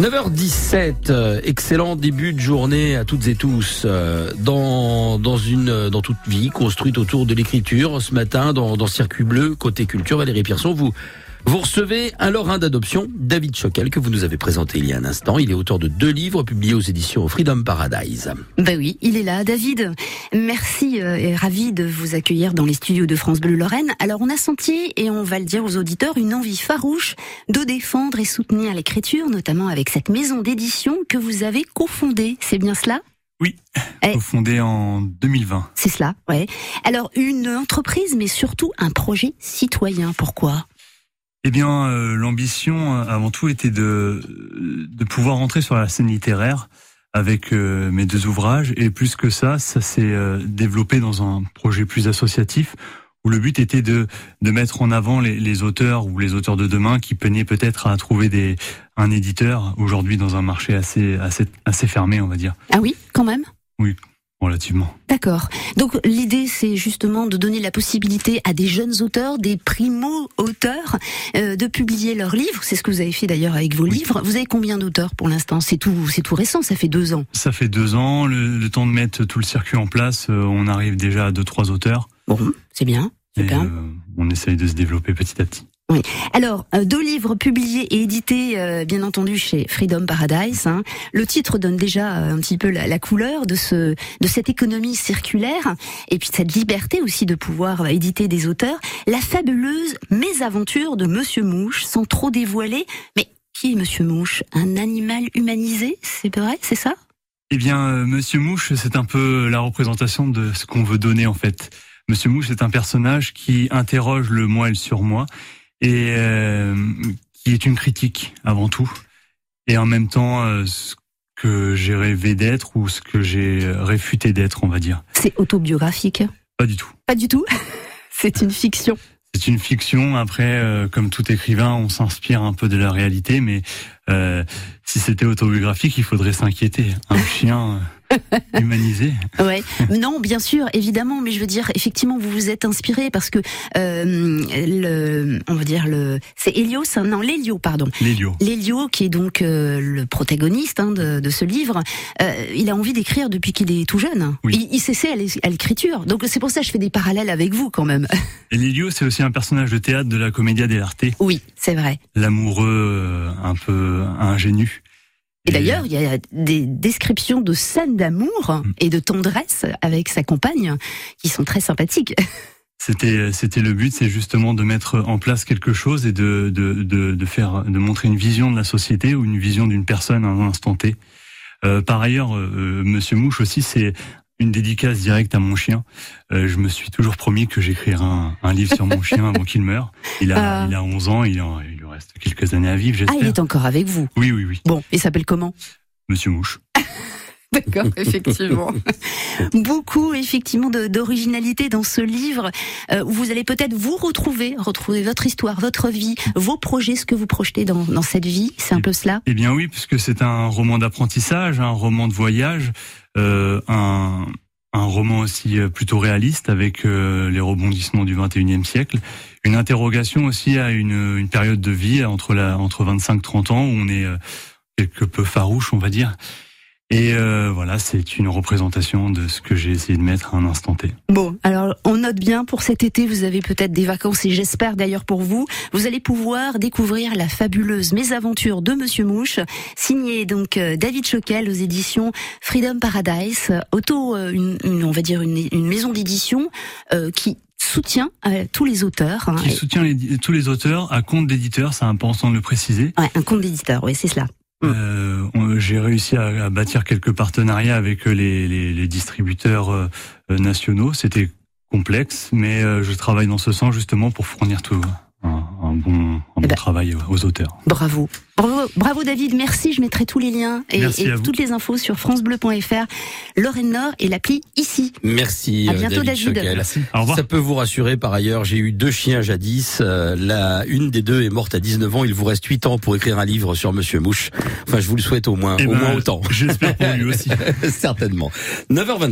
9h17, euh, excellent début de journée à toutes et tous. Euh, dans, dans, une, dans toute vie construite autour de l'écriture, ce matin, dans, dans Circuit Bleu, côté culture, Valérie Pierson, vous vous recevez un lorrain d'adoption, David Choquel, que vous nous avez présenté il y a un instant. Il est auteur de deux livres publiés aux éditions Freedom Paradise. Ben oui, il est là, David. Merci euh, et ravi de vous accueillir dans les studios de France Bleu Lorraine. Alors on a senti, et on va le dire aux auditeurs, une envie farouche de défendre et soutenir l'écriture, notamment avec cette maison d'édition que vous avez cofondée. C'est bien cela? Oui, eh. cofondée en 2020. C'est cela, ouais. Alors une entreprise, mais surtout un projet citoyen. Pourquoi? Eh bien, euh, l'ambition euh, avant tout était de de pouvoir rentrer sur la scène littéraire avec euh, mes deux ouvrages et plus que ça, ça s'est développé dans un projet plus associatif où le but était de de mettre en avant les, les auteurs ou les auteurs de demain qui peinaient peut-être à trouver des un éditeur aujourd'hui dans un marché assez assez assez fermé, on va dire. Ah oui, quand même? Oui, Relativement. D'accord. Donc l'idée, c'est justement de donner la possibilité à des jeunes auteurs, des primo-auteurs, euh, de publier leurs livres. C'est ce que vous avez fait d'ailleurs avec vos livres. Vous avez combien d'auteurs pour l'instant? C'est tout, c'est tout récent. Ça fait deux ans. Ça fait deux ans. Le, temps de mettre tout le circuit en place, euh, on arrive déjà à deux trois auteurs. Bon, c'est bien. Super. Euh, on essaye de se développer petit à petit. Oui. Alors, euh, deux livres publiés et édités, euh, bien entendu, chez Freedom Paradise. Hein. Le titre donne déjà euh, un petit peu la, couleur de ce, de cette économie circulaire et puis cette liberté aussi de pouvoir éditer des auteurs. La fabuleuse mésaventure de Monsieur Mouche, sans trop dévoiler. Mais qui est Monsieur Mouche? Un animal humanisé, c'est vrai, c'est ça? Eh bien, Monsieur Mouche, c'est un peu la représentation de ce qu'on veut donner en fait. Monsieur Mouche est un personnage qui interroge le moi et le surmoi et euh, qui est une critique avant tout, et en même temps euh, ce que j'ai rêvé d'être ou ce que j'ai réfuté d'être, on va dire. C'est autobiographique Pas du tout. Pas du tout. C'est une fiction. C'est une fiction. Après, euh, comme tout écrivain, on s'inspire un peu de la réalité, mais euh, si c'était autobiographique, il faudrait s'inquiéter. Un chien. Humanisé. Ouais. Non, bien sûr, évidemment, mais je veux dire, effectivement, vous vous êtes inspiré parce que euh, le, on va dire le, c'est Hélios, hein, non, Lélio, pardon. Lélio. Lélio, qui est donc euh, le protagoniste hein, de, de, ce livre. Euh, il a envie d'écrire depuis qu'il est tout jeune. Oui. Il, il s'essaie à l'écriture. Donc c'est pour ça que je fais des parallèles avec vous quand même. Et Lélio, c'est aussi un personnage de théâtre de la Commedia dell'arte. Oui, c'est vrai. L'amoureux, un peu ingénu. Et d'ailleurs, il y a des descriptions de scènes d'amour et de tendresse avec sa compagne qui sont très sympathiques. C'était c'était le but, c'est justement de mettre en place quelque chose et de de de, de faire de montrer une vision de la société ou une vision d'une personne à un instant T. Euh, par ailleurs, euh, euh Monsieur Mouche aussi, c'est une dédicace directe à mon chien. Euh, je me suis toujours promis que j'écrirais un, un, livre sur mon chien avant qu'il meure. Il a, ah. il a 11 ans, il, en, reste quelques années à vivre, j'espère. Ah, il est encore avec vous Oui, oui, oui. Bon, il s'appelle comment? Monsieur Mouche. D'accord, effectivement. Beaucoup, effectivement, d'originalité dans ce livre. Euh, où vous allez peut-être vous retrouver, retrouver votre histoire, votre vie, vos projets, ce que vous projetez dans, dans cette vie. C'est un peu cela? Eh bien oui, puisque c'est un roman d'apprentissage, un roman de voyage, euh, un, un roman aussi euh, plutôt réaliste avec euh, les rebondissements du 21e siècle, une interrogation aussi à une, une période de vie entre la entre 25-30 ans où on est euh, quelque peu farouche, on va dire. Et euh, voilà, c'est une représentation de ce que j'ai essayé de mettre à un instant T. Bon, alors on note bien pour cet été, vous avez peut-être des vacances et j'espère d'ailleurs pour vous, vous allez pouvoir découvrir la fabuleuse mésaventure de Monsieur Mouche, signé donc euh, David Choquel aux éditions Freedom Paradise, auto, euh, une, on va dire une, une maison d'édition euh, qui soutient euh, tous les auteurs. Hein, qui soutient les, tous les auteurs à compte d'éditeur, c'est important de le préciser. Ouais, un compte d'éditeur, oui, c'est cela. Mm. Euh, j'ai réussi à, à, bâtir quelques partenariats avec les, les, les distributeurs euh, nationaux. C'était complexe, mais euh, je travaille dans ce sens justement pour fournir tout un, un bon, bon travail aux auteurs. Bravo. bravo. Bravo David, merci. Je mettrai tous les liens et, et toutes les infos sur francebleu.fr, Lorraine Nord et l'appli ici. Merci. À bientôt David. David. Au revoir. Ça peut vous rassurer par ailleurs, j'ai eu deux chiens jadis. Euh, la une des deux est morte à 19 ans. Il vous reste 8 ans pour écrire un livre sur Monsieur Mouche. Enfin, je vous le souhaite au moins, eh au ben, moins autant. J'espère pour lui aussi. Certainement. 9h22.